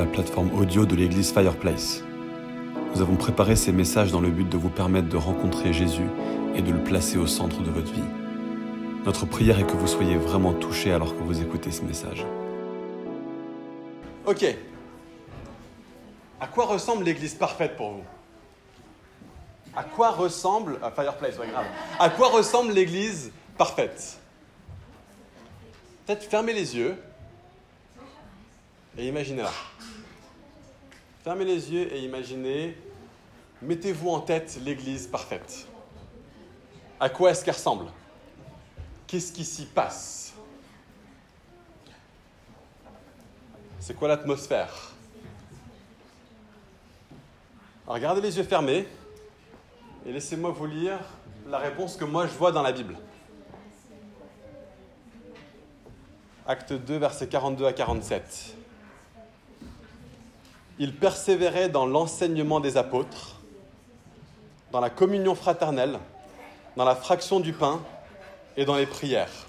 la plateforme audio de l'église Fireplace. Nous avons préparé ces messages dans le but de vous permettre de rencontrer Jésus et de le placer au centre de votre vie. Notre prière est que vous soyez vraiment touchés alors que vous écoutez ce message. Ok. À quoi ressemble l'église parfaite pour vous? À quoi ressemble. ah, Fireplace, ouais, grave. À quoi ressemble l'église parfaite? Peut-être fermez les yeux et imaginez-la. Fermez les yeux et imaginez. Mettez-vous en tête l'église parfaite. À quoi est-ce qu'elle ressemble? Qu'est-ce qui s'y passe? C'est quoi l'atmosphère? Alors gardez les yeux fermés et laissez-moi vous lire la réponse que moi je vois dans la Bible. Acte 2, versets 42 à 47. Il persévérait dans l'enseignement des apôtres, dans la communion fraternelle, dans la fraction du pain et dans les prières.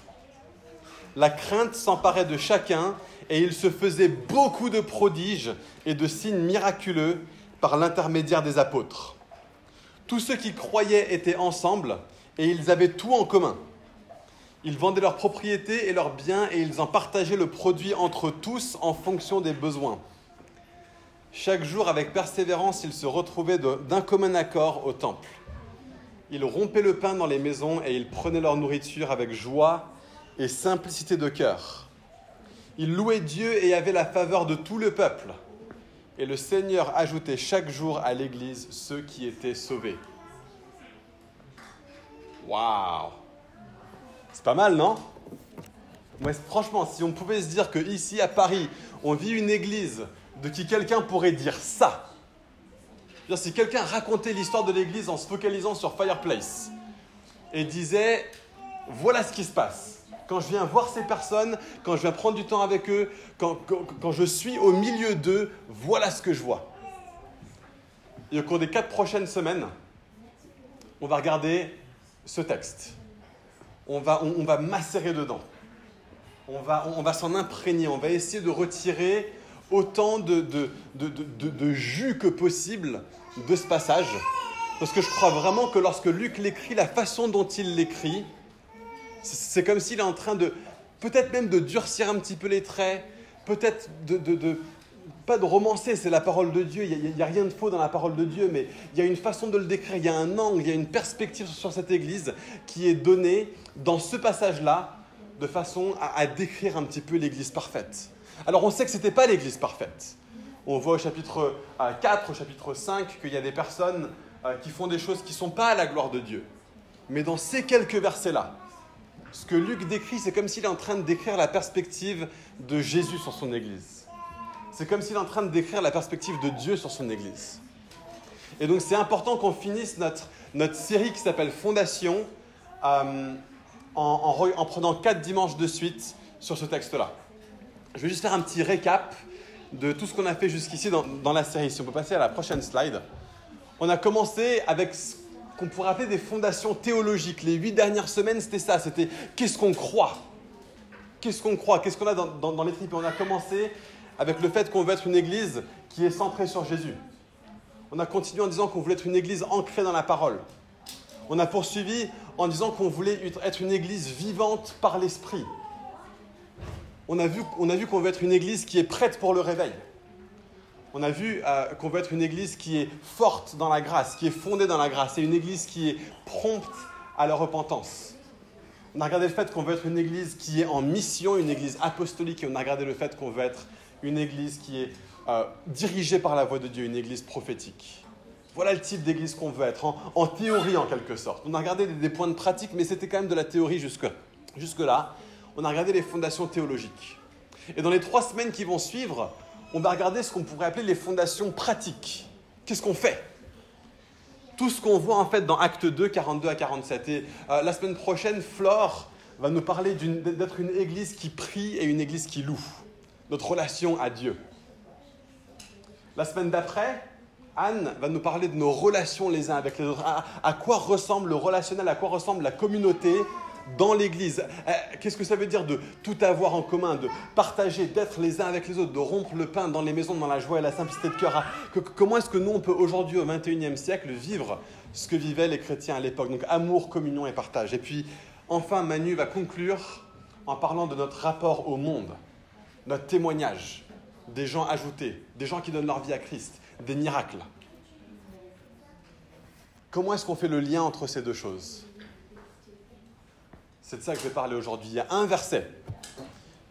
La crainte s'emparait de chacun et il se faisait beaucoup de prodiges et de signes miraculeux par l'intermédiaire des apôtres. Tous ceux qui croyaient étaient ensemble et ils avaient tout en commun. Ils vendaient leurs propriétés et leurs biens et ils en partageaient le produit entre tous en fonction des besoins. Chaque jour, avec persévérance, ils se retrouvaient d'un commun accord au temple. Ils rompaient le pain dans les maisons et ils prenaient leur nourriture avec joie et simplicité de cœur. Ils louaient Dieu et avaient la faveur de tout le peuple. Et le Seigneur ajoutait chaque jour à l'Église ceux qui étaient sauvés. Waouh C'est pas mal, non? Franchement, si on pouvait se dire que ici à Paris, on vit une église de qui quelqu'un pourrait dire ça, si quelqu'un racontait l'histoire de l'église en se focalisant sur Fireplace et disait voilà ce qui se passe. Quand je viens voir ces personnes, quand je viens prendre du temps avec eux, quand, quand- je suis au milieu d'eux, voilà ce que je vois. Et au cours des quatre prochaines semaines, on va regarder ce texte. On va, on va macérer dedans. On va, on va s'en imprégner. On va essayer de retirer autant de, jus que possible de ce passage. Parce que je crois vraiment que lorsque Luc l'écrit, la façon dont il l'écrit, c'est- comme s'il est en train de, peut-être même de durcir un petit peu les traits, peut-être de, pas de romancer, c'est la parole de Dieu, il n'y a, rien de faux dans la parole de Dieu, mais il y a une façon de le décrire, il y a un angle, il y a une perspective sur cette Église qui est donnée dans ce passage-là, de façon à décrire un petit peu l'Église parfaite. Alors on sait que ce n'était pas l'Église parfaite. On voit au chapitre euh, 4, au chapitre 5, qu'il y a des personnes euh, qui font des choses qui ne sont pas à la gloire de Dieu. Mais dans ces quelques versets-là, ce que Luc décrit, c'est comme s'il est en train de décrire la perspective de Jésus sur son Église. C'est comme s'il est en train de décrire la perspective de Dieu sur son Église. Et donc c'est important qu'on finisse notre, notre série qui s'appelle Fondation euh, en prenant quatre dimanches de suite sur ce texte-là. Je vais juste faire un petit récap de tout ce qu'on a fait jusqu'ici dans, dans la série. Si on peut passer à la prochaine slide. On a commencé avec ce qu'on pourrait appeler des fondations théologiques. Les huit dernières semaines, c'était ça. C'était qu'est-ce qu'on croit? Qu'est-ce qu'on croit? Qu'est-ce qu'on a dans, dans- les tripes? On a commencé avec le fait qu'on veut être une église qui est centrée sur Jésus. On a continué en disant qu'on voulait être une église ancrée dans la parole. On a poursuivi en disant qu'on voulait être une église vivante par l'esprit. On a vu, qu'on veut être une église qui est prête pour le réveil. On a vu euh, qu'on veut être une église qui est forte dans la grâce, qui est fondée dans la grâce, et une église qui est prompte à la repentance. On a regardé le fait qu'on veut être une église qui est en mission, une église apostolique, et on a regardé le fait qu'on veut être une église qui est euh, dirigée par la voix de Dieu, une église prophétique. Voilà le type d'église qu'on veut être, en, théorie en quelque sorte. On a regardé des, points de pratique, mais c'était quand même de la théorie jusque, jusque-là. On a regardé les fondations théologiques. Et dans les trois semaines qui vont suivre, on va regarder ce qu'on pourrait appeler les fondations pratiques. Qu'est-ce qu'on fait? Tout ce qu'on voit en fait dans Acte 2, 42 à 47. Et euh, la semaine prochaine, Flore va nous parler d'être une église qui prie et une église qui loue. Notre relation à Dieu. La semaine d'après, Anne va nous parler de nos relations les uns avec les autres. À, à quoi ressemble le relationnel, à quoi ressemble la communauté dans l'Église. Euh, qu'est-ce que ça veut dire de tout avoir en commun, de partager, d'être les uns avec les autres, de rompre le pain dans les maisons, dans la joie et la simplicité de cœur Comment est-ce que nous, on peut aujourd'hui, au XXIe siècle, vivre ce que vivaient les chrétiens à l'époque? Donc amour, communion et partage. Et puis, enfin, Manu va conclure en parlant de notre rapport au monde, notre témoignage, des gens ajoutés, des gens qui donnent leur vie à Christ, des miracles. Comment est-ce qu'on fait le lien entre ces deux choses? C'est de ça que je vais parler aujourd'hui. Il y a un verset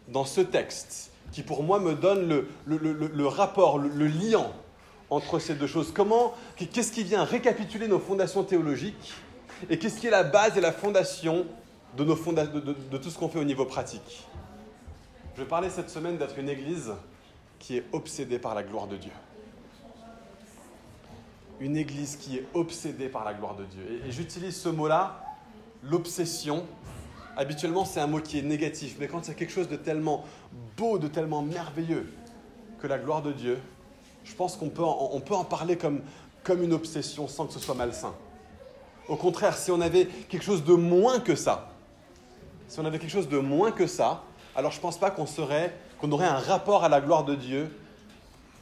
dans ce texte qui pour moi me donne le, rapport, le, lien entre ces deux choses. Comment, qu'est-ce qui vient récapituler nos fondations théologiques et qu'est-ce qui est la base et la fondation de, tout ce qu'on fait au niveau pratique? Je parler cette semaine d'être une église qui est obsédée par la gloire de Dieu une église qui est obsédée par la gloire de Dieu. Et, j'utilise ce mot-là, l'obsession. Habituellement, c'est un mot qui est négatif, mais quand c'est quelque chose de tellement beau, de tellement merveilleux que la gloire de Dieu, je pense qu'on peut, en, on peut en parler comme, comme une obsession sans que ce soit malsain. Au contraire, si on avait quelque chose de moins que ça, si on avait quelque chose de moins que ça, alors je ne pense pas qu'on serait, qu'on aurait un rapport à la gloire de Dieu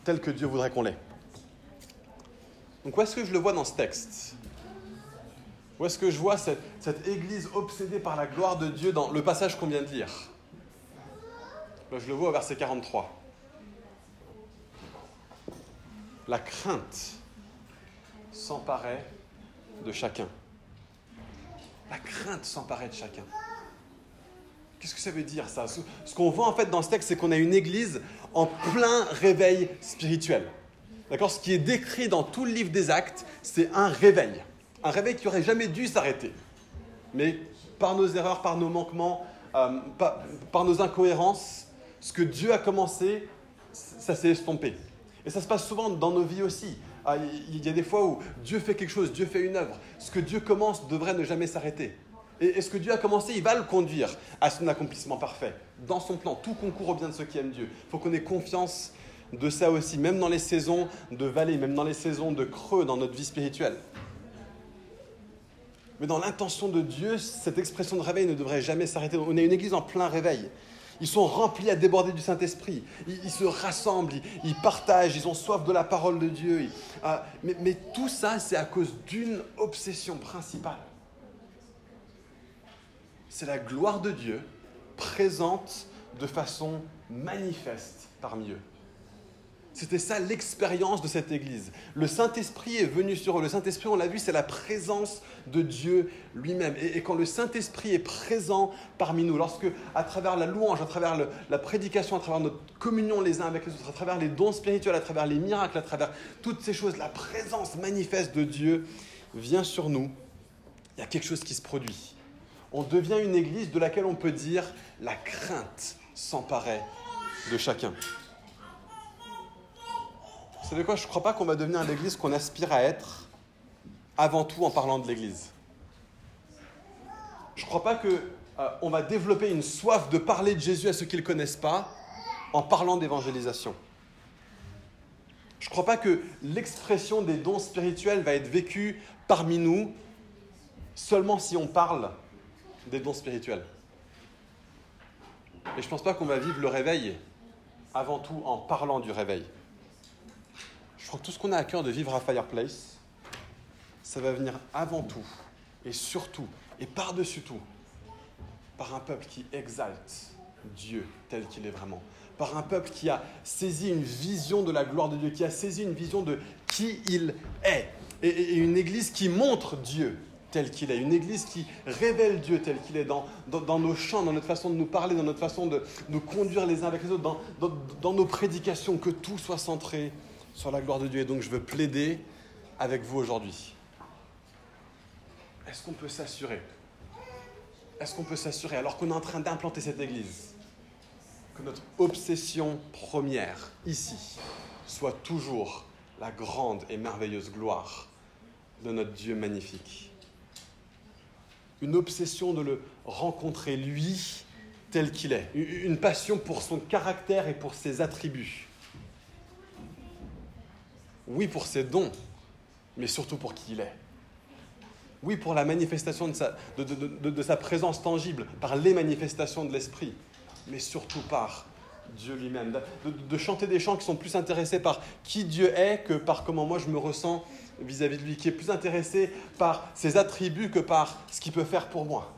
tel que Dieu voudrait qu'on l'ait. Donc où est-ce que je le vois dans ce texte? Où est-ce que je vois cette, église obsédée par la gloire de Dieu dans le passage qu'on vient de lire Je le vois au verset 43. La crainte s'emparait de chacun. La crainte s'emparait de chacun. Qu'est-ce que ça veut dire ça? Ce qu'on voit en fait dans ce texte, c'est qu'on a une église en plein réveil spirituel. D'accord? Ce qui est décrit dans tout le livre des actes, c'est un réveil. Un réveil qui n'aurait jamais dû s'arrêter. Mais par nos erreurs, par nos manquements, euh, par, nos incohérences, ce que Dieu a commencé, ça s'est estompé. Et ça se passe souvent dans nos vies aussi. Ah, il y a des fois où Dieu fait quelque chose, Dieu fait une œuvre. Ce que Dieu commence devrait ne jamais s'arrêter. Et, ce que Dieu a commencé, il va le conduire à son accomplissement parfait. Dans son plan, tout concourt au bien de ceux qui aiment Dieu. Il faut qu'on ait confiance de ça aussi, même dans les saisons de vallée, même dans les saisons de creux dans notre vie spirituelle. Mais dans l'intention de Dieu, cette expression de réveil ne devrait jamais s'arrêter. On est une église en plein réveil. Ils sont remplis à déborder du Saint-Esprit. Ils, se rassemblent, ils, partagent, ils ont soif de la parole de Dieu. Ah, mais, mais tout ça, c'est à cause d'une obsession principale. C'est la gloire de Dieu présente de façon manifeste parmi eux. C'était ça l'expérience de cette Église. Le Saint-Esprit est venu sur eux. Le Saint-Esprit, on l'a vu, c'est la présence de Dieu lui-même. Et, quand le Saint-Esprit est présent parmi nous, lorsque, à travers la louange, à travers la prédication, à travers notre communion les uns avec les autres, à travers les dons spirituels, à travers les miracles, à travers toutes ces choses, la présence manifeste de Dieu vient sur nous, il y a quelque chose qui se produit. On devient une Église de laquelle on peut dire la crainte s'emparait de chacun. Vous savez quoi Je ne crois pas qu'on va devenir l'église qu'on aspire à être avant tout en parlant de l'église. Je ne crois pas qu'on euh, va développer une soif de parler de Jésus à ceux qui ne le connaissent pas en parlant d'évangélisation. Je ne crois pas que l'expression des dons spirituels va être vécue parmi nous seulement si on parle des dons spirituels. Et je ne pense pas qu'on va vivre le réveil avant tout en parlant du réveil. Crois que tout ce qu'on a à cœur de vivre à Fireplace, ça va venir avant tout, et surtout, et par-dessus tout, par un peuple qui exalte Dieu tel qu'il est vraiment, par un peuple qui a saisi une vision de la gloire de Dieu, qui a saisi une vision de qui il est, et, une église qui montre Dieu tel qu'il est, une église qui révèle Dieu tel qu'il est dans, nos chants, dans notre façon de nous parler, dans notre façon de nous conduire les uns avec les autres, dans nos prédications, que tout soit centré sur la gloire de Dieu. Et donc je veux plaider avec vous aujourd'hui. Est-ce qu'on peut s'assurer? Est-ce qu'on peut s'assurer, alors qu'on est en train d'implanter cette église, que notre obsession première ici soit toujours la grande et merveilleuse gloire de notre Dieu magnifique? Une obsession de le rencontrer lui tel qu'il est, une passion pour son caractère et pour ses attributs oui pour ses dons, mais surtout pour qui il est. Oui, pour la manifestation de sa, présence tangible, par les manifestations de l'Esprit, mais surtout par Dieu lui-même. De, chanter des chants qui sont plus intéressés par qui Dieu est que par comment moi je me ressens vis-à-vis de lui, qui est plus intéressé par ses attributs que par ce qu'il peut faire pour moi.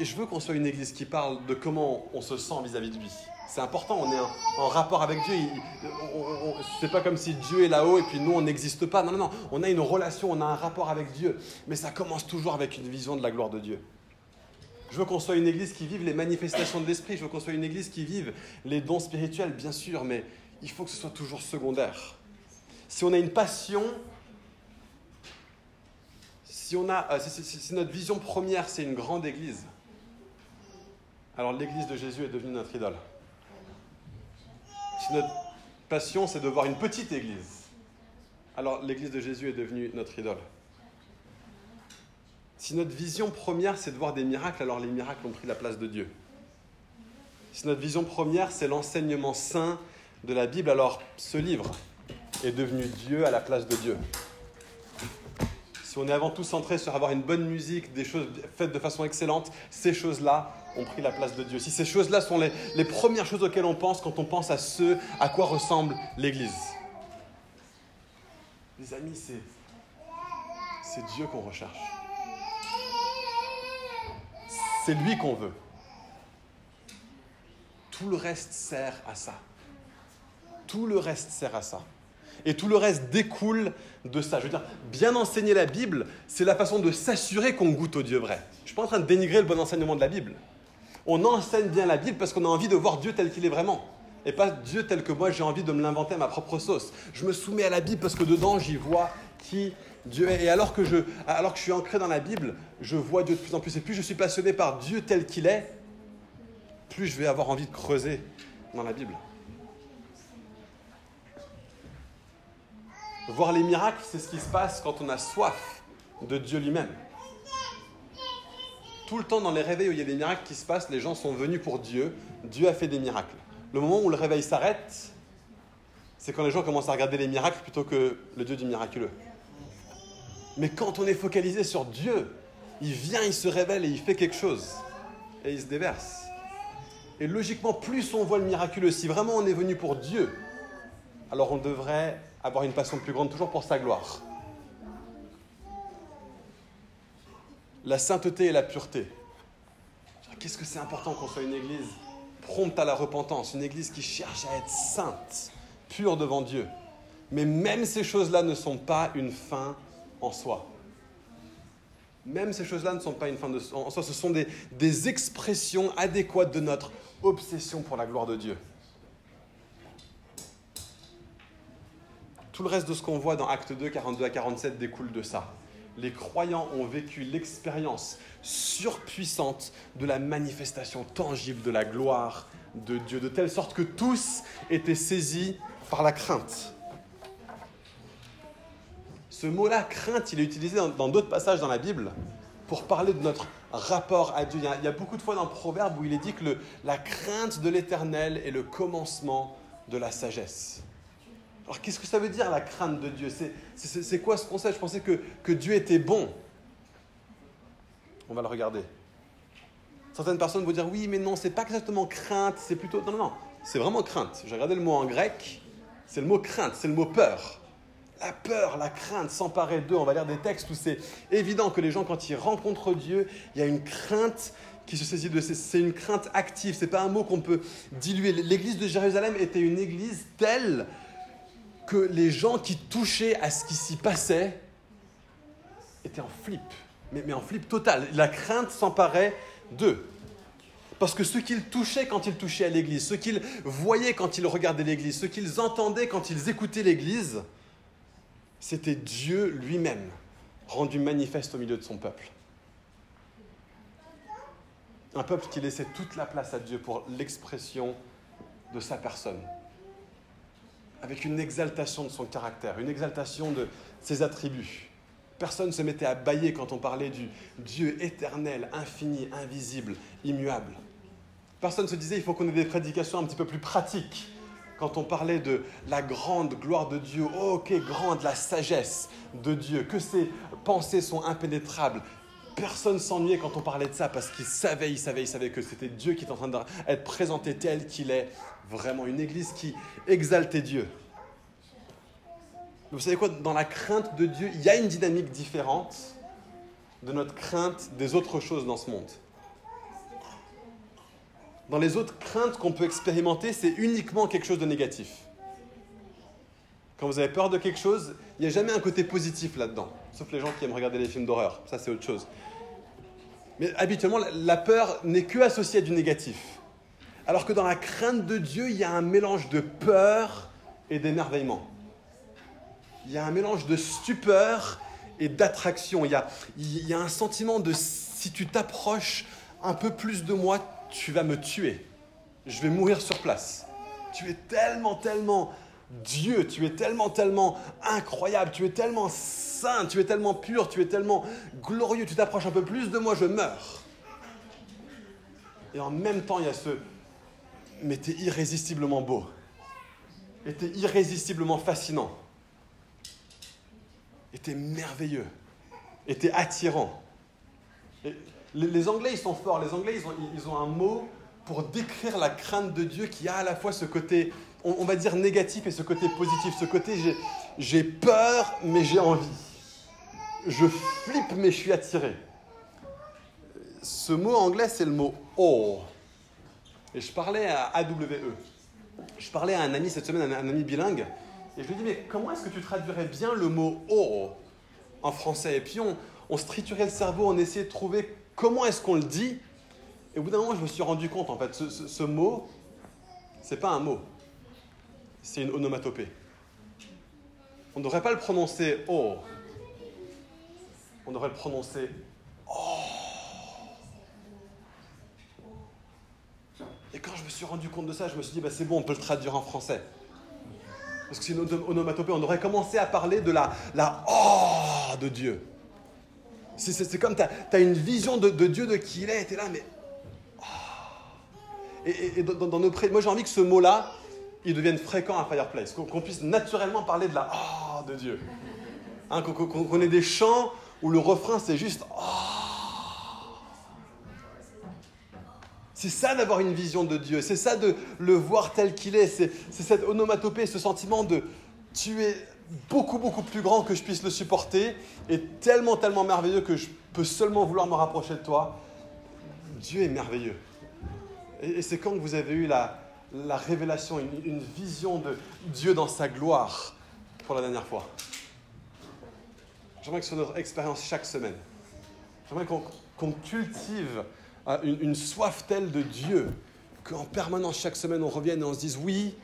Et je veux qu'on soit une église qui parle de comment on se sent vis-à-vis de lui. C'est important, on est en, rapport avec Dieu. C'est pas comme si Dieu est là-haut et puis nous on n'existe pas. Non, non, non. On a une relation, on a un rapport avec Dieu. Mais ça commence toujours avec une vision de la gloire de Dieu. Je veux qu'on soit une église qui vive les manifestations de l'esprit. Je veux qu'on soit une église qui vive les dons spirituels, bien sûr, mais il faut que ce soit toujours secondaire. Si on a une passion, si, on a, euh, si, notre vision première, c'est une grande église, alors l'église de Jésus est devenue notre idole. Si notre passion, c'est de voir une petite église, alors l'église de Jésus est devenue notre idole. Si notre vision première, c'est de voir des miracles, alors les miracles ont pris la place de Dieu. Si notre vision première, c'est l'enseignement saint de la Bible, alors ce livre est devenu Dieu à la place de Dieu. Si on est avant tout centré sur avoir une bonne musique, des choses faites de façon excellente, ces choses-là ont pris la place de Dieu. Si ces choses-là sont les, les, premières choses auxquelles on pense quand on pense à ce à quoi ressemble l'Église. Les amis, c'est, c'est Dieu qu'on recherche. C'est lui qu'on veut. Tout le reste sert à ça. Tout le reste sert à ça. Et tout le reste découle de ça. Je veux dire, bien enseigner la Bible, c'est la façon de s'assurer qu'on goûte au Dieu vrai. Je ne suis pas en train de dénigrer le bon enseignement de la Bible. On enseigne bien la Bible parce qu'on a envie de voir Dieu tel qu'il est vraiment. Et pas Dieu tel que moi j'ai envie de me l'inventer à ma propre sauce. Je me soumets à la Bible parce que dedans j'y vois qui Dieu est. Et alors que, je, alors que je suis ancré dans la Bible, je vois Dieu de plus en plus. Et plus je suis passionné par Dieu tel qu'il est, plus je vais avoir envie de creuser dans la Bible. Voir les miracles, c'est ce qui se passe quand on a soif de Dieu lui-même. Tout le temps dans les réveils où il y a des miracles qui se passent, les gens sont venus pour Dieu. Dieu a fait des miracles. Le moment où le réveil s'arrête, c'est quand les gens commencent à regarder les miracles plutôt que le Dieu du miraculeux. Mais quand on est focalisé sur Dieu, il vient, il se révèle et il fait quelque chose. Et il se déverse. Et logiquement, plus on voit le miraculeux, si vraiment on est venu pour Dieu, alors on devrait avoir une passion plus grande toujours pour sa gloire. La sainteté et la pureté. Qu'est-ce que c'est important qu'on soit une église prompte à la repentance, une église qui cherche à être sainte, pure devant Dieu. Mais même ces choses-là ne sont pas une fin en soi. Même ces choses-là ne sont pas une fin en soi, ce sont des, des expressions adéquates de notre obsession pour la gloire de Dieu. Tout le reste de ce qu'on voit dans Acte 2, 42 à 47 découle de ça. Les croyants ont vécu l'expérience surpuissante de la manifestation tangible de la gloire de Dieu, de telle sorte que tous étaient saisis par la crainte. Ce mot-là, crainte, il est utilisé dans d'autres passages dans la Bible pour parler de notre rapport à Dieu. Il y, a, beaucoup de fois dans le Proverbe où il est dit que la crainte de l'Éternel est le commencement de la sagesse. Alors qu'est-ce que ça veut dire la crainte de Dieu? C'est quoi ce concept? Je pensais que, Dieu était bon. On va le regarder. Certaines personnes vont dire oui, mais non, c'est pas exactement crainte, c'est plutôt. Non, non, non, c'est vraiment crainte. J'ai regardé le mot en grec, c'est le mot crainte, c'est le mot peur. La peur, la crainte s'emparer d'eux. On va lire des textes où c'est évident que les gens, quand ils rencontrent Dieu, il y a une crainte qui se saisit de c'est une crainte active, c'est pas un mot qu'on peut diluer. L'église de Jérusalem était une église telle que les gens qui touchaient à ce qui s'y passait étaient en flip, mais, mais en flip total. La crainte s'emparait d'eux. Parce que ce qu'ils touchaient quand ils touchaient à l'église, ce qu'ils voyaient quand ils regardaient l'église, ce qu'ils entendaient quand ils écoutaient l'église, c'était Dieu lui-même rendu manifeste au milieu de son peuple. Un peuple qui laissait toute la place à Dieu pour l'expression de sa personne, avec une exaltation de son caractère, une exaltation de ses attributs. Personne ne se mettait à bailler quand on parlait du Dieu éternel, infini, invisible, immuable. Personne ne se disait il faut qu'on ait des prédications un petit peu plus pratiques quand on parlait de la grande gloire de Dieu, oh, qu'est grande la sagesse de Dieu, que c'est pensées sont impénétrables. Personne s'ennuyait quand on parlait de ça parce qu'il savait, il savait, il savait que c'était Dieu qui était en train d'être présenté tel qu'il est. Vraiment une église qui exaltait Dieu. Vous savez quoi? Dans la crainte de Dieu, il y a une dynamique différente de notre crainte des autres choses dans ce monde. Dans les autres craintes qu'on peut expérimenter, c'est uniquement quelque chose de négatif. Quand vous avez peur de quelque chose, il n'y a jamais un côté positif là-dedans. Sauf les gens qui aiment regarder les films d'horreur. Ça, c'est autre chose. Mais habituellement, la peur n'est que associée à du négatif. Alors que dans la crainte de Dieu, il y a un mélange de peur et d'émerveillement. Il y a un mélange de stupeur et d'attraction. Il, il y, a, un sentiment de si tu t'approches un peu plus de moi, tu vas me tuer. Je vais mourir sur place. Tu es tellement, tellement Dieu, tu es tellement, tellement incroyable, tu es tellement saint, tu es tellement pur, tu es tellement glorieux, tu t'approches un peu plus de moi, je meurs. Et en même temps, il y a ce... Mais tu es irrésistiblement beau. Et tu es irrésistiblement fascinant. Et tu es merveilleux. Et tu es attirant. les, Anglais, ils sont forts. Les Anglais, ils ont, ils ont un mot pour décrire la crainte de Dieu qui a à la fois ce côté on, va dire négatif et ce côté positif. Ce côté j'ai peur mais j'ai envie. Je flippe mais je suis attiré. Ce mot anglais c'est le mot awe. Et je parlais à AWE. Je parlais à un ami cette semaine, un, ami bilingue, et je lui dis mais comment est-ce que tu traduirais bien le mot awe en français? Et puis on, on se triturait le cerveau, on essayait de trouver comment est-ce qu'on le dit. Et au bout d'un moment, je me suis rendu compte, en fait, ce, ce, ce mot, c'est pas un mot c'est une onomatopée. On ne devrait pas le prononcer oh. On devrait le prononcer oh. Et quand je me suis rendu compte de ça, je me suis dit, bah, c'est bon, on peut le traduire en français. Parce que c'est une onomatopée. On devrait commencer à parler de la, la oh de Dieu. C'est comme tu as, une vision de, Dieu, de qui il est, tu es là, mais. Oh. Et, dans, nos pré... Moi, j'ai envie que ce mot-là, ils deviennent fréquents à Fireplace, qu'on puisse naturellement parler de la oh de Dieu. Hein, qu'on ait des chants où le refrain c'est juste oh. C'est ça d'avoir une vision de Dieu, c'est ça de le voir tel qu'il est, c'est cette onomatopée, ce sentiment de tu es beaucoup beaucoup plus grand que je puisse le supporter et tellement tellement merveilleux que je peux seulement vouloir me rapprocher de toi. Dieu est merveilleux. Et, et c'est quand vous avez eu la, la révélation, une, vision de Dieu dans sa gloire pour la dernière fois. J'aimerais que ce soit notre expérience chaque semaine. J'aimerais qu'on cultive euh, une, soif telle de Dieu qu'en permanence, chaque semaine, on revienne et on se dise oui,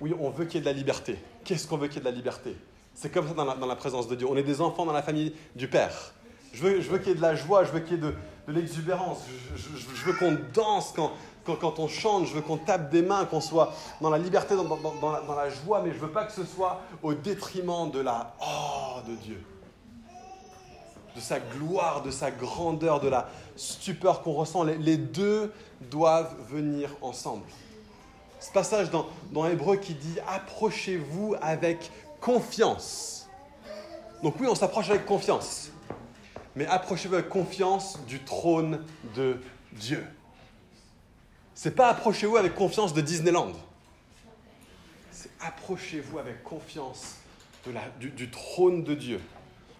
oui, on veut qu'il y ait de la liberté. Qu'est-ce qu'on veut qu'il y ait de la liberté? C'est comme ça dans la, présence de Dieu. On est des enfants dans la famille du Père. Je veux, je veux qu'il y ait de la joie, je veux qu'il y ait de, l'exubérance. je veux qu'on danse quand, quand, on chante, je veux qu'on tape des mains, qu'on soit dans la liberté, dans, la, joie, mais je ne veux pas que ce soit au détriment de la oh de Dieu, de sa gloire, de sa grandeur, de la stupeur qu'on ressent. Les, deux doivent venir ensemble. Ce passage dans, dans Hébreu qui dit approchez-vous avec confiance. Donc oui, on s'approche avec confiance, mais approchez-vous avec confiance du trône de Dieu. C'est pas approchez-vous avec confiance de Disneyland. C'est approchez-vous avec confiance de la, du, trône de Dieu,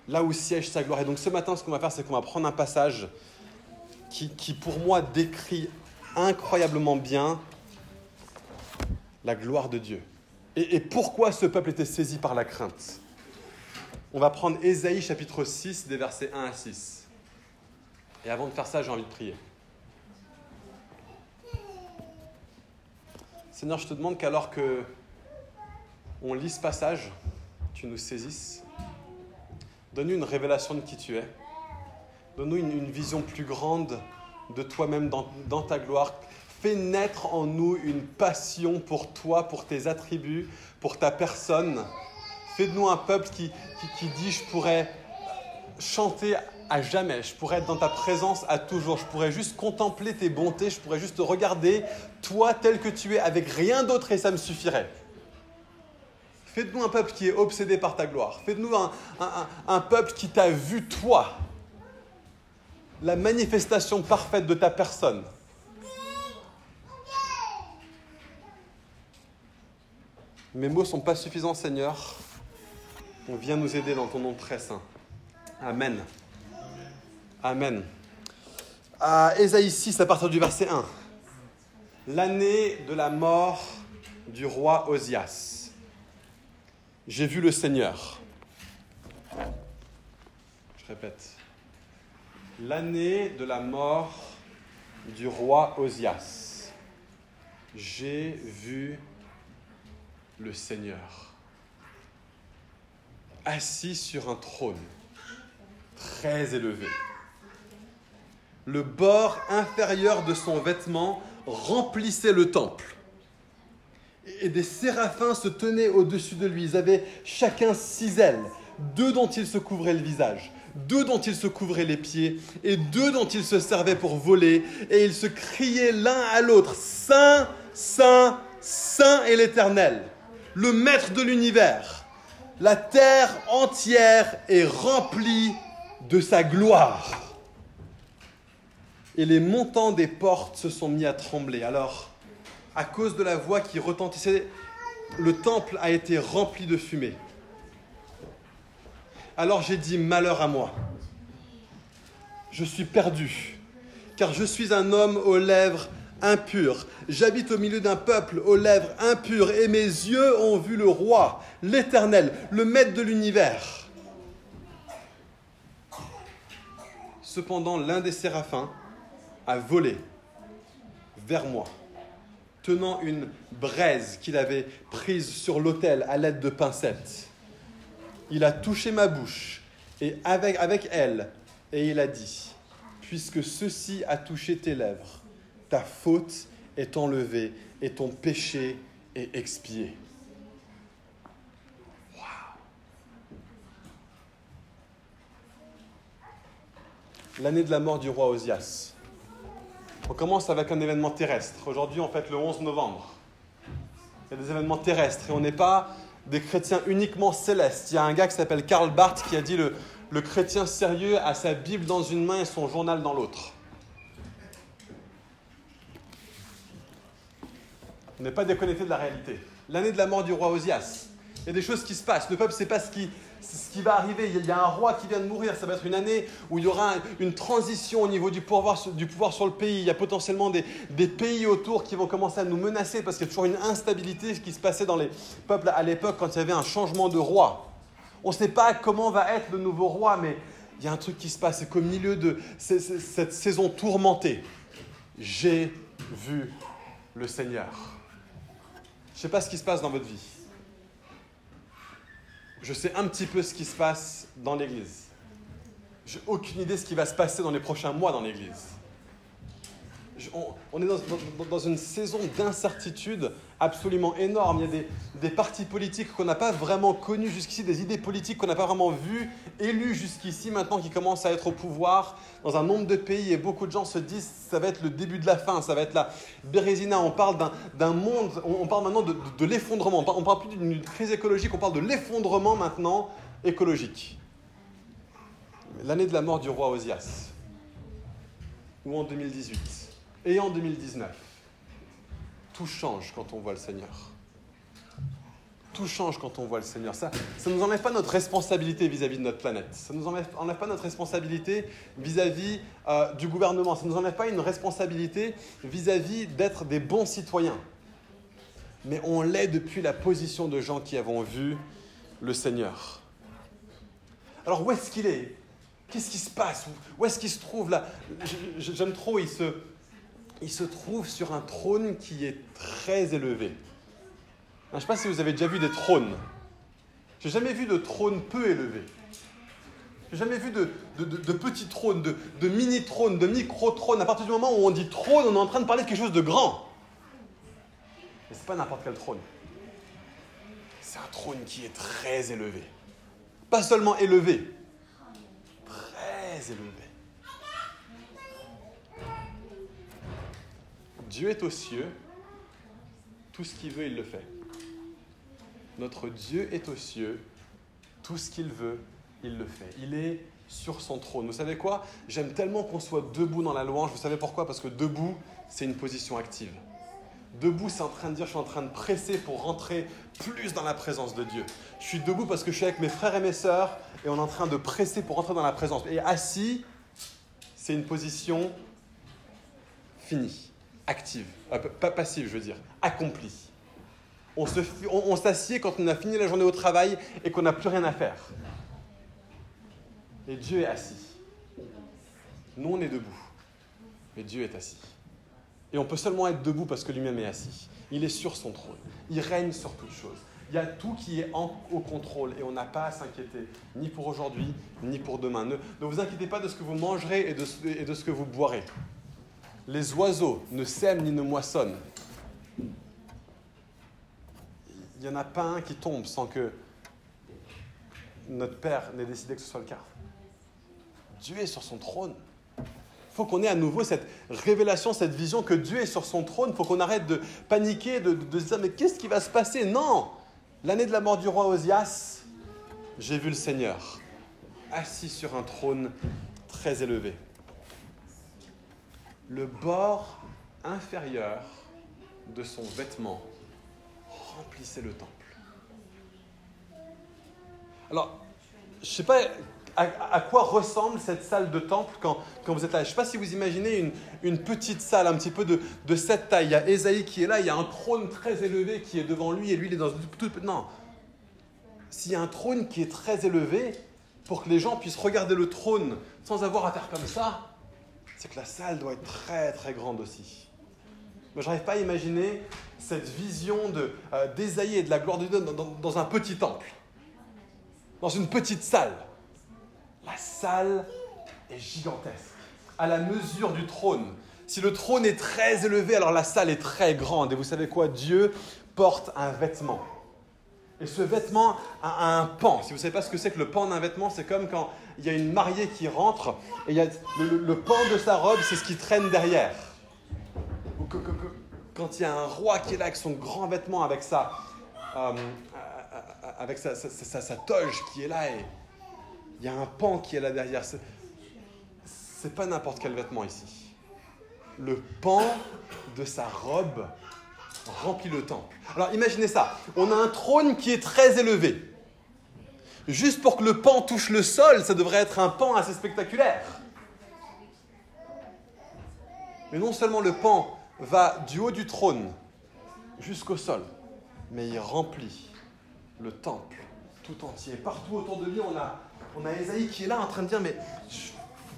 là où siège sa gloire. Et donc ce matin, ce qu'on va faire, c'est qu'on va prendre un passage qui, qui, pour moi, décrit incroyablement bien la gloire de Dieu. Et, et pourquoi ce peuple était saisi par la crainte. On va prendre Ésaïe chapitre 6, des versets 1 à 6. Et avant de faire ça, j'ai envie de prier. Seigneur, je te demande qu'alors que on lit ce passage, tu nous saisisses. Donne-nous une révélation de qui tu es. Donne-nous une, vision plus grande de toi-même dans, ta gloire. Fais naître en nous une passion pour toi, pour tes attributs, pour ta personne. Fais de nous un peuple qui, qui dit je pourrais chanter à jamais. Je pourrais être dans ta présence à toujours. Je pourrais juste contempler tes bontés. Je pourrais juste regarder toi tel que tu es avec rien d'autre et ça me suffirait. Fais de nous un peuple qui est obsédé par ta gloire. Fais de nous un, un- peuple qui t'a vu toi. La manifestation parfaite de ta personne. Mes mots sont pas suffisants, Seigneur. On vient nous aider dans ton nom très saint. Amen. Amen. À Ésaïe 6, à partir du verset 1. L'année de la mort du roi Osias. J'ai vu le Seigneur. Je répète. L'année de la mort du roi Osias. J'ai vu le Seigneur assis sur un trône très élevé. Le bord inférieur de son vêtement remplissait le temple. Et des séraphins se tenaient au-dessus de lui. Ils avaient chacun six ailes, deux dont ils se couvraient le visage, deux dont ils se couvraient les pieds, et deux dont ils se servaient pour voler. Et ils se criaient l'un à l'autre, Saint, Saint, Saint est l'Éternel, le Maître de l'univers. La terre entière est remplie de sa gloire. Et les montants des portes se sont mis à trembler. Alors, à cause de la voix qui retentissait, le temple a été rempli de fumée. Alors j'ai dit, malheur à moi. Je suis perdu, car je suis un homme aux lèvres impures. J'habite au milieu d'un peuple aux lèvres impures, et mes yeux ont vu le roi, l'Éternel, le Maître de l'univers. Cependant, l'un des séraphins a volé vers moi, tenant une braise qu'il avait prise sur l'autel à l'aide de pincettes. Il a touché ma bouche et avec, avec elle, et il a dit, puisque ceci a touché tes lèvres, ta faute est enlevée et ton péché est expié. L'année de la mort du roi Osias. On commence avec un événement terrestre. Aujourd'hui, on fête le 11 novembre. Il y a des événements terrestres et on n'est pas des chrétiens uniquement célestes. Il y a un gars qui s'appelle Karl Barth qui a dit le, le chrétien sérieux a sa Bible dans une main et son journal dans l'autre. On n'est pas déconnecté de la réalité. L'année de la mort du roi Osias. Il y a des choses qui se passent. Le peuple sait pas ce qui, ce qui va arriver. Il y a un roi qui vient de mourir. Ça va être une année où il y aura une transition au niveau du pouvoir, du pouvoir sur le pays. Il y a potentiellement des, des pays autour qui vont commencer à nous menacer parce qu'il y a toujours une instabilité qui se passait dans les peuples à l'époque quand il y avait un changement de roi. On ne sait pas comment va être le nouveau roi, mais il y a un truc qui se passe. C'est qu'au milieu de cette saison tourmentée, j'ai vu le Seigneur. Je ne sais pas ce qui se passe dans votre vie. Je sais un petit peu ce qui se passe dans l'Église. J'ai aucune idée ce qui va se passer dans les prochains mois dans l'Église. On, on, est dans, une saison d'incertitude absolument énorme. Il y a des, partis politiques qu'on n'a pas vraiment connus jusqu'ici, des idées politiques qu'on n'a pas vraiment vues, élues jusqu'ici, maintenant qui commencent à être au pouvoir dans un nombre de pays. Et beaucoup de gens se disent ça va être le début de la fin, ça va être la Bérésina. On parle d'un monde, on, on, parle maintenant de, l'effondrement. On ne parle plus d'une crise écologique, on parle de l'effondrement maintenant écologique. L'année de la mort du roi Osias, ou en 2018 et en 2019. Tout change quand on voit le Seigneur. Tout change quand on voit le Seigneur. Ça ne nous enlève pas notre responsabilité vis-à-vis -vis de notre planète. Ça ne nous enlève, enlève, pas notre responsabilité vis-à-vis euh, du gouvernement. Ça ne nous enlève pas une responsabilité vis-à-vis d'être des bons citoyens. Mais on l'est depuis la position de gens qui avons vu le Seigneur. Alors où est-ce qu'il est? Qu'est-ce qui se passe? Où est-ce qu'il se trouve là? J'aime trop, il se, il se trouve sur un trône qui est très élevé. Je ne sais pas si vous avez déjà vu des trônes. Je n'ai jamais vu de trône peu élevé. Je n'ai jamais vu de, de, de, de de, de mini-trônes, de micro-trônes. À partir du moment où on dit trône, on est en train de parler de quelque chose de grand. Mais ce n'est pas n'importe quel trône. C'est un trône qui est très élevé. Pas seulement élevé, très élevé. Dieu est aux cieux, tout ce qu'il veut, il le fait. Notre Dieu est aux cieux. Tout ce qu'il veut, il le fait. Il est sur son trône. Vous savez quoi? J'aime tellement qu'on soit debout dans la louange. Vous savez pourquoi? Parce que debout, c'est une position active. Debout, c'est en train de dire, je suis en train de presser pour rentrer plus dans la présence de Dieu. Je suis debout parce que je suis avec mes frères et mes sœurs et on est en train de presser pour rentrer dans la présence. Et assis, c'est une position finie, active, euh, pas passive, je veux dire, accomplie. On s'assied quand on a fini la journée au travail et qu'on n'a plus rien à faire. Et Dieu est assis. Nous, on est debout. Mais Dieu est assis. Et on peut seulement être debout parce que lui-même est assis. Il est sur son trône. Il règne sur toutes choses. Il y a tout qui est au contrôle et on n'a pas à s'inquiéter, ni pour aujourd'hui, ni pour demain. Ne, vous inquiétez pas de ce que vous mangerez et de, et de ce que vous boirez. Les oiseaux ne sèment ni ne moissonnent. Il n'y en a pas un qui tombe sans que notre Père n'ait décidé que ce soit le cas. Dieu est sur son trône. Il faut qu'on ait à nouveau cette révélation, cette vision que Dieu est sur son trône. Il faut qu'on arrête de paniquer, de, se dire mais qu'est-ce qui va se passer? Non L'année de la mort du roi Osias, j'ai vu le Seigneur assis sur un trône très élevé. Le bord inférieur de son vêtement remplissait le temple. Alors, je ne sais pas à, quoi ressemble cette salle de temple quand, quand vous êtes là? Je ne sais pas si vous imaginez une, une, petite salle un petit peu de, de, cette taille. Il y a Esaïe qui est là, il y a un trône très élevé qui est devant lui et lui il est dans une toute... Non. S'il y a un trône qui est très élevé, pour que les gens puissent regarder le trône sans avoir à faire comme ça, c'est que la salle doit être très très grande aussi. Mais je n'arrive pas à imaginer cette vision euh, d'Esaïe et de la gloire de Dieu dans un petit temple, dans une petite salle. La salle est gigantesque, à la mesure du trône. Si le trône est très élevé, alors la salle est très grande. Et vous savez quoi? Dieu porte un vêtement. Et ce vêtement a un pan. Si vous ne savez pas ce que c'est que le pan d'un vêtement, c'est comme quand il y a une mariée qui rentre et il y a le, pan de sa robe, c'est ce qui traîne derrière. Quand il y a un roi qui est là avec son grand vêtement, avec sa, euh, avec sa, toge qui est là il y a un pan qui est là derrière. C'est pas n'importe quel vêtement ici. Le pan de sa robe remplit le temple. Alors imaginez ça. On a un trône qui est très élevé. Juste pour que le pan touche le sol, ça devrait être un pan assez spectaculaire. Mais non seulement le pan va du haut du trône jusqu'au sol, mais il remplit le temple tout entier. Partout autour de lui, on a on a Esaïe qui est là en train de dire, mais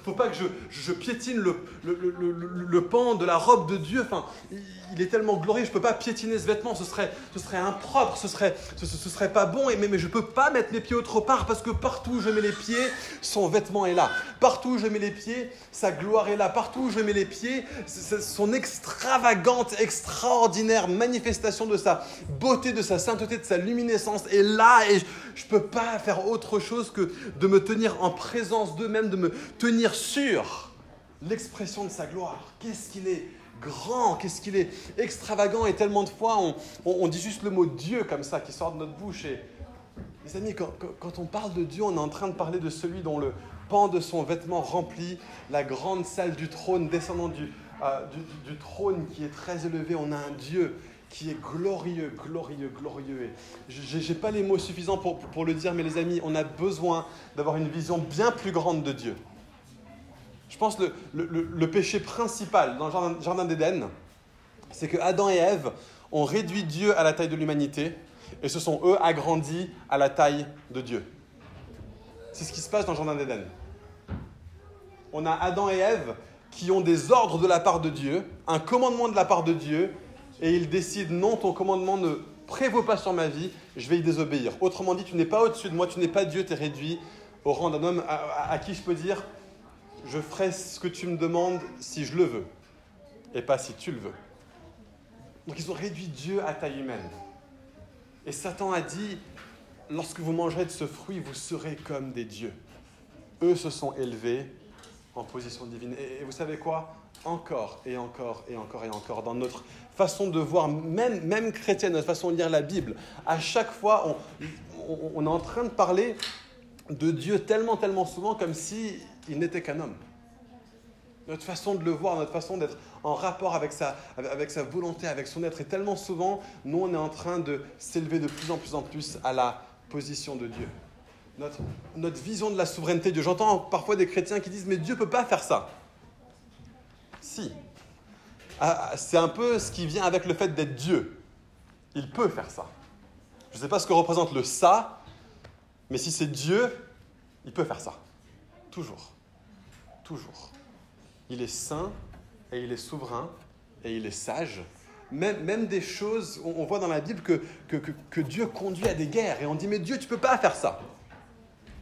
faut pas que je, piétine le, le, pan de la robe de Dieu. Enfin, il est tellement glorieux, je peux pas piétiner ce vêtement, ce serait, ce serait impropre, ce serait, ce, serait pas bon, et, mais, mais je peux pas mettre mes pieds autre part parce que partout où je mets les pieds, son vêtement est là. Partout où je mets les pieds, sa gloire est là. Partout où je mets les pieds, son extravagante, extraordinaire manifestation de sa beauté, de sa sainteté, de sa luminescence est là, et je ne peux pas faire autre chose que de me tenir en présence d'eux-mêmes, de me tenir sur l'expression de sa gloire. Qu'est-ce qu'il est grand, qu'est-ce qu'il est extravagant et tellement de fois on, dit juste le mot Dieu comme ça qui sort de notre bouche. Et les amis, quand, on parle de Dieu, on est en train de parler de celui dont le pan de son vêtement remplit la grande salle du trône, descendant du, euh, trône qui est très élevé. On a un Dieu qui est glorieux, glorieux, glorieux. Je n'ai pas les mots suffisants pour le dire, mais les amis, on a besoin d'avoir une vision bien plus grande de Dieu. Je pense que le, péché principal dans le jardin, d'Éden, c'est que Adam et Ève ont réduit Dieu à la taille de l'humanité et se sont eux agrandis à la taille de Dieu. C'est ce qui se passe dans le jardin d'Éden. On a Adam et Ève qui ont des ordres de la part de Dieu, un commandement de la part de Dieu, et ils décident non, ton commandement ne prévaut pas sur ma vie, je vais y désobéir. Autrement dit, tu n'es pas au-dessus de moi, tu n'es pas Dieu, tu es réduit au rang d'un homme à, qui je peux dire je ferai ce que tu me demandes si je le veux, et pas si tu le veux. Donc ils ont réduit Dieu à taille humaine. Et Satan a dit, lorsque vous mangerez de ce fruit, vous serez comme des dieux. Eux se sont élevés en position divine. Et, vous savez quoi? Encore et encore et encore et encore, dans notre façon de voir, même, même chrétienne, notre façon de lire la Bible, à chaque fois, on, on est en train de parler de Dieu tellement, tellement souvent comme s'il n'était qu'un homme. Notre façon de le voir, notre façon d'être en rapport avec sa, avec sa volonté, avec son être, et tellement souvent, nous, on est en train de s'élever de plus en plus en plus à la position de Dieu. Notre, notre vision de la souveraineté de Dieu. J'entends parfois des chrétiens qui disent, mais Dieu ne peut pas faire ça. Si. Ah, c'est un peu ce qui vient avec le fait d'être Dieu. Il peut faire ça. Je ne sais pas ce que représente le ça, mais si c'est Dieu, il peut faire ça. Toujours. Toujours. Il est saint et il est souverain et il est sage. Même, même des choses, on, voit dans la Bible que, que, que, Dieu conduit à des guerres et on dit mais Dieu, tu peux pas faire ça.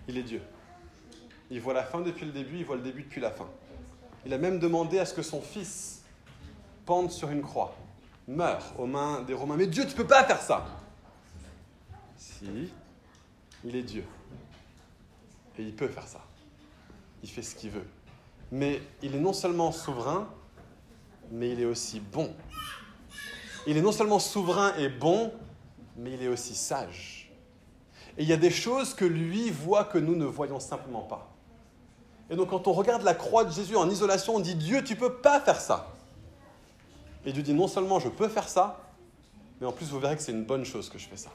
Il est Dieu. Il voit la fin depuis le début, il voit le début depuis la fin. Il a même demandé à ce que son fils pende sur une croix, meure aux mains des Romains. Mais Dieu, tu peux pas faire ça. Si, il est Dieu. Et il peut faire ça. Il fait ce qu'il veut. Mais il est non seulement souverain, mais il est aussi bon. Il est non seulement souverain et bon, mais il est aussi sage. Et il y a des choses que lui voit que nous ne voyons simplement pas. Et donc quand on regarde la croix de Jésus en isolation, on dit Dieu, tu peux pas faire ça. Et Dieu dit non seulement je peux faire ça, mais en plus vous verrez que c'est une bonne chose que je fais ça.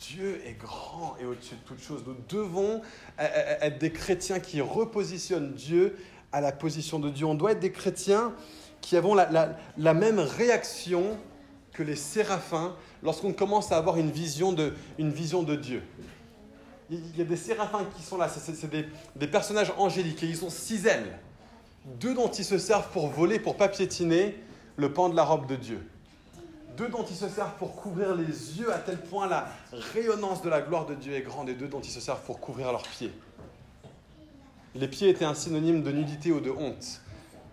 Dieu est grand et au-dessus de toute chose. Nous devons être des chrétiens qui repositionnent Dieu à la position de Dieu. On doit être des chrétiens qui avons la, même réaction que les séraphins lorsqu'on commence à avoir une vision de, une vision de Dieu. Il y a des séraphins qui sont là, c'est des, des, personnages angéliques et ils ont six ailes. Deux dont ils se servent pour voler, pour pas piétiner le pan de la robe de Dieu deux dont ils se servent pour couvrir les yeux, à tel point la rayonnance de la gloire de Dieu est grande, et deux dont ils se servent pour couvrir leurs pieds. Les pieds étaient un synonyme de nudité ou de honte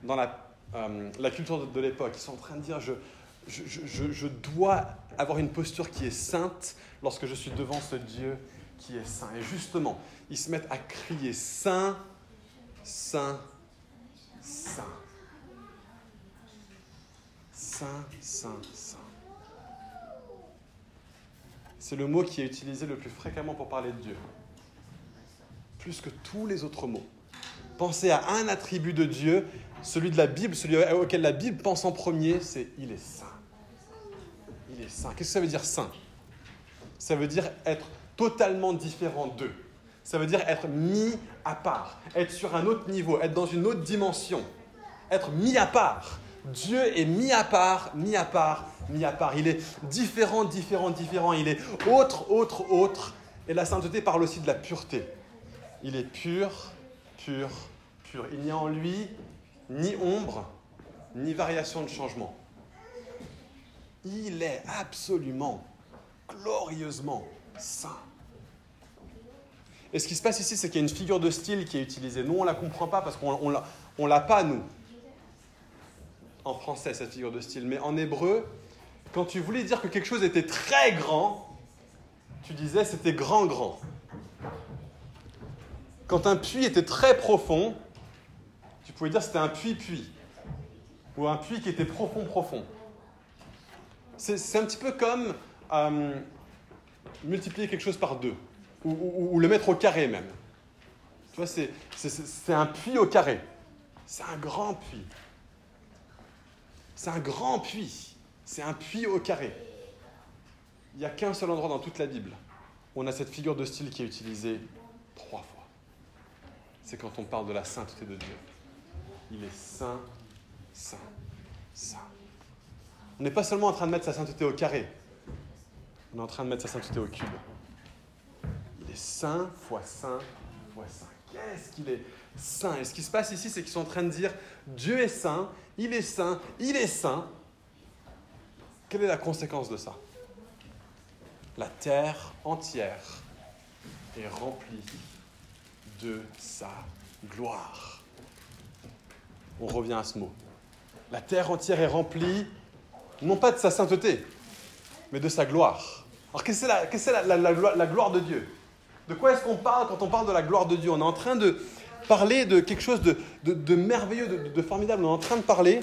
dans la, euh, culture de, l'époque. Ils sont en train de dire je, je, dois avoir une posture qui est sainte lorsque je suis devant ce Dieu qui est saint. Et justement, ils se mettent à crier Saint, Saint, Saint. Saint, Saint, Saint. C'est le mot qui est utilisé le plus fréquemment pour parler de Dieu. Plus que tous les autres mots. Pensez à un attribut de Dieu, celui de la Bible, celui auquel la Bible pense en premier, c'est il est saint. Il est saint. Qu'est-ce que ça veut dire saint? Ça veut dire être totalement différent d'eux. Ça veut dire être mis à part, être sur un autre niveau, être dans une autre dimension, être mis à part. Dieu est mis à part, mis à part, mis à part. Il est différent, différent, différent. Il est autre, autre, autre. Et la sainteté parle aussi de la pureté. Il est pur, pur, pur. Il n'y a en lui ni ombre, ni variation de changement. Il est absolument, glorieusement saint. Et ce qui se passe ici, c'est qu'il y a une figure de style qui est utilisée. Nous, on ne la comprend pas parce qu'on ne l'a pas, nous en français, cette figure de style, mais en hébreu, quand tu voulais dire que quelque chose était très grand, tu disais c'était grand, grand. Quand un puits était très profond, tu pouvais dire c'était un puits-puits, ou un puits qui était profond, profond. C'est un petit peu comme euh, multiplier quelque chose par deux, ou, le mettre au carré même. Tu vois, c'est un puits au carré. C'est un grand puits. C'est un grand puits. C'est un puits au carré. Il n'y a qu'un seul endroit dans toute la Bible où on a cette figure de style qui est utilisée trois fois. C'est quand on parle de la sainteté de Dieu. Il est saint, saint, saint. On n'est pas seulement en train de mettre sa sainteté au carré, on est en train de mettre sa sainteté au cube. Il est saint fois saint fois saint. Qu'est-ce qu'il est saint? Et ce qui se passe ici, c'est qu'ils sont en train de dire Dieu est saint, il est saint, il est saint. Quelle est la conséquence de ça? La terre entière est remplie de sa gloire. On revient à ce mot. La terre entière est remplie, non pas de sa sainteté, mais de sa gloire. Alors, qu'est-ce que c'est la, la, gloire de Dieu? De quoi est-ce qu'on parle quand on parle de la gloire de Dieu? On est en train de, parler de quelque chose de, merveilleux, de, de formidable. On est en train de parler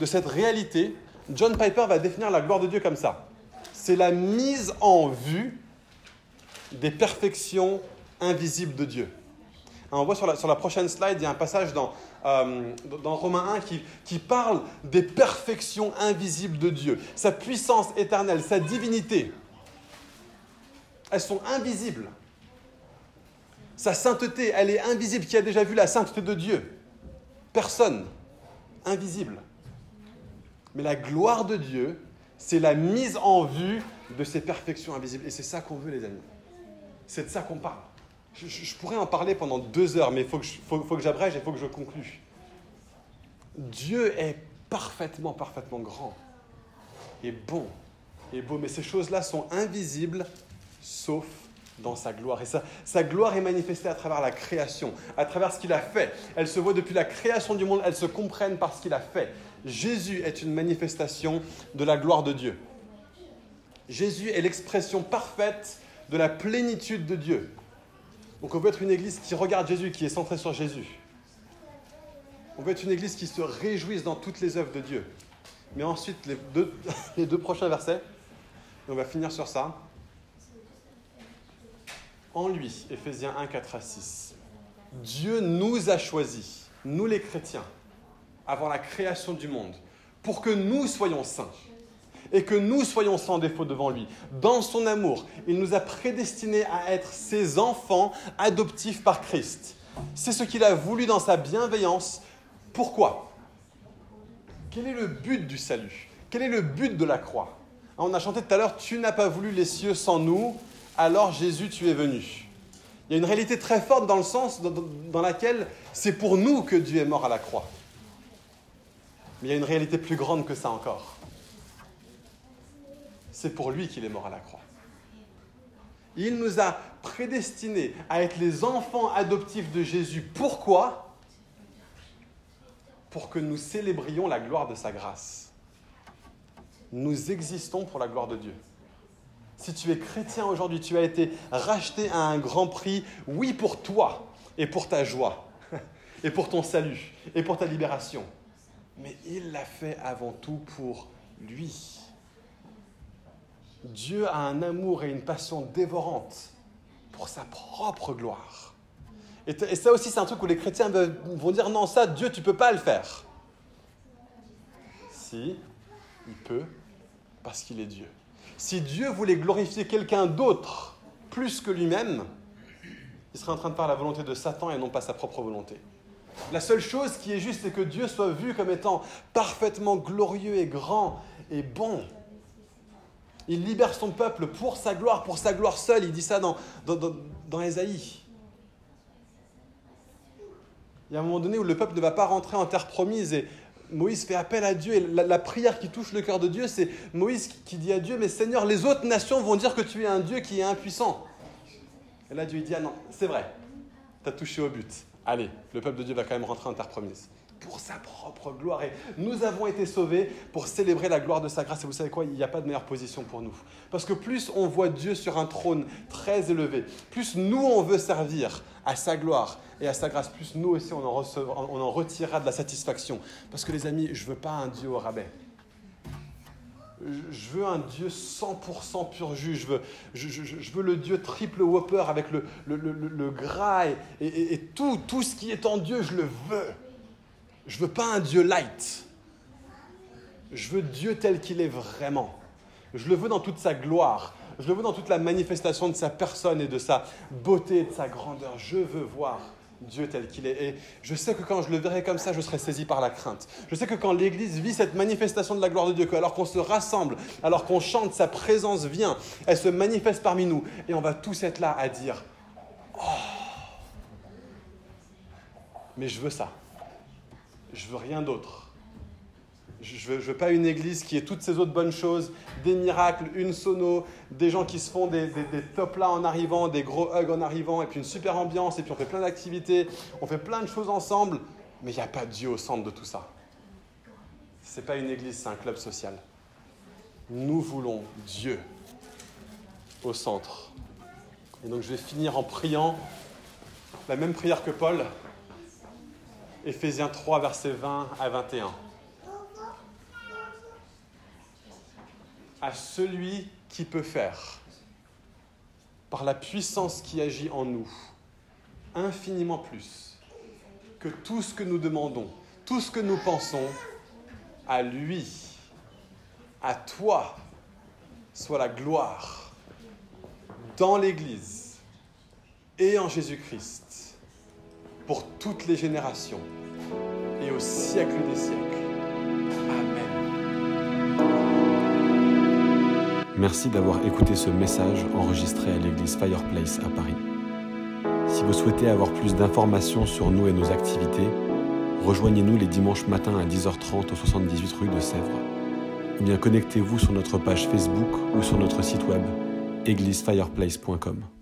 de cette réalité. John Piper va définir la gloire de Dieu comme ça. C'est la mise en vue des perfections invisibles de Dieu. On voit sur la, sur la prochaine slide, il y a un passage dans, euh, dans Romains 1 qui, qui parle des perfections invisibles de Dieu, sa puissance éternelle, sa divinité. Elles sont invisibles. Sa sainteté, elle est invisible. Qui a déjà vu la sainteté de Dieu Personne. Invisible. Mais la gloire de Dieu, c'est la mise en vue de ces perfections invisibles. Et c'est ça qu'on veut, les amis. C'est de ça qu'on parle. Je, pourrais en parler pendant deux heures, mais il faut que, faut, que j'abrège et il faut que je conclue. Dieu est parfaitement, parfaitement grand et bon et beau, mais ces choses-là sont invisibles sauf dans sa gloire. Et sa, gloire est manifestée à travers la création, à travers ce qu'il a fait. Elle se voit depuis la création du monde, elle se comprennent par ce qu'il a fait. Jésus est une manifestation de la gloire de Dieu. Jésus est l'expression parfaite de la plénitude de Dieu. Donc on veut être une église qui regarde Jésus, qui est centrée sur Jésus. On veut être une église qui se réjouisse dans toutes les œuvres de Dieu. Mais ensuite, les deux prochains versets, on va finir sur ça. En lui, Ephésiens 1, 4 à 6, Dieu nous a choisis, nous les chrétiens, avant la création du monde, pour que nous soyons saints et que nous soyons sans défaut devant lui. Dans son amour, il nous a prédestinés à être ses enfants adoptifs par Christ. C'est ce qu'il a voulu dans sa bienveillance. Pourquoi? Quel est le but du salut? Quel est le but de la croix? On a chanté tout à l'heure, tu n'as pas voulu les cieux sans nous, alors Jésus, tu es venu. Il y a une réalité très forte dans le sens dans, laquelle c'est pour nous que Dieu est mort à la croix. Mais il y a une réalité plus grande que ça encore c'est pour lui qu'il est mort à la croix. Il nous a prédestinés à être les enfants adoptifs de Jésus. Pourquoi? Pour que nous célébrions la gloire de sa grâce. Nous existons pour la gloire de Dieu. Si tu es chrétien aujourd'hui, tu as été racheté à un grand prix, oui pour toi et pour ta joie, et pour ton salut, et pour ta libération. Mais il l'a fait avant tout pour lui. Dieu a un amour et une passion dévorante pour sa propre gloire. Et, ça aussi, c'est un truc où les chrétiens vont dire non, ça, Dieu, tu ne peux pas le faire. Si, il peut, parce qu'il est Dieu. Si Dieu voulait glorifier quelqu'un d'autre plus que lui-même, il serait en train de faire la volonté de Satan et non pas sa propre volonté. La seule chose qui est juste, c'est que Dieu soit vu comme étant parfaitement glorieux et grand et bon. Il libère son peuple pour sa gloire, pour sa gloire seule. Il dit ça dans, dans, dans. Il y a un moment donné où le peuple ne va pas rentrer en terre promise et Moïse fait appel à Dieu. Et la, prière qui touche le cœur de Dieu, c'est Moïse qui dit à Dieu, mais Seigneur, les autres nations vont dire que tu es un Dieu qui est impuissant. Et là, Dieu dit, ah non, c'est vrai, tu as touché au but. Allez, le peuple de Dieu va quand même rentrer en terre promise pour sa propre gloire. Et nous avons été sauvés pour célébrer la gloire de sa grâce. Et vous savez quoi? Il n'y a pas de meilleure position pour nous. Parce que plus on voit Dieu sur un trône très élevé, plus nous on veut servir à sa gloire et à sa grâce, plus nous aussi on en, on en retirera de la satisfaction. Parce que les amis, je ne veux pas un Dieu au rabais je veux un Dieu 100% pur jus. Je veux, je, veux, le Dieu triple Whopper avec le, le, le, gras et, et, tout, tout ce qui est en Dieu, je le veux. Je veux pas un Dieu light. Je veux Dieu tel qu'il est vraiment. Je le veux dans toute sa gloire. Je le veux dans toute la manifestation de sa personne et de sa beauté et de sa grandeur. Je veux voir Dieu tel qu'il est. Et je sais que quand je le verrai comme ça, je serai saisi par la crainte. Je sais que quand l'Église vit cette manifestation de la gloire de Dieu, alors qu'on se rassemble, alors qu'on chante, sa présence vient, elle se manifeste parmi nous. Et on va tous être là à dire, oh, mais je veux ça. Je veux rien d'autre. Je ne veux, pas une église qui ait toutes ces autres bonnes choses, des miracles, une sono, des gens qui se font des, top là en arrivant, des gros hugs en arrivant, et puis une super ambiance, et puis on fait plein d'activités, on fait plein de choses ensemble, mais il n'y a pas Dieu au centre de tout ça. Ce n'est pas une église, c'est un club social. Nous voulons Dieu au centre. Et donc je vais finir en priant la même prière que Paul. Éphésiens 3, versets 20 à 21. À celui qui peut faire, par la puissance qui agit en nous, infiniment plus que tout ce que nous demandons, tout ce que nous pensons, à lui, à toi, soit la gloire dans l'Église et en Jésus-Christ pour toutes les générations et au siècle des siècles. Amen. Merci d'avoir écouté ce message enregistré à l'église Fireplace à Paris. Si vous souhaitez avoir plus d'informations sur nous et nos activités, rejoignez-nous les dimanches matins à 10h30 au 78 rue de Sèvres. Ou bien connectez-vous sur notre page Facebook ou sur notre site web églisefireplace.com.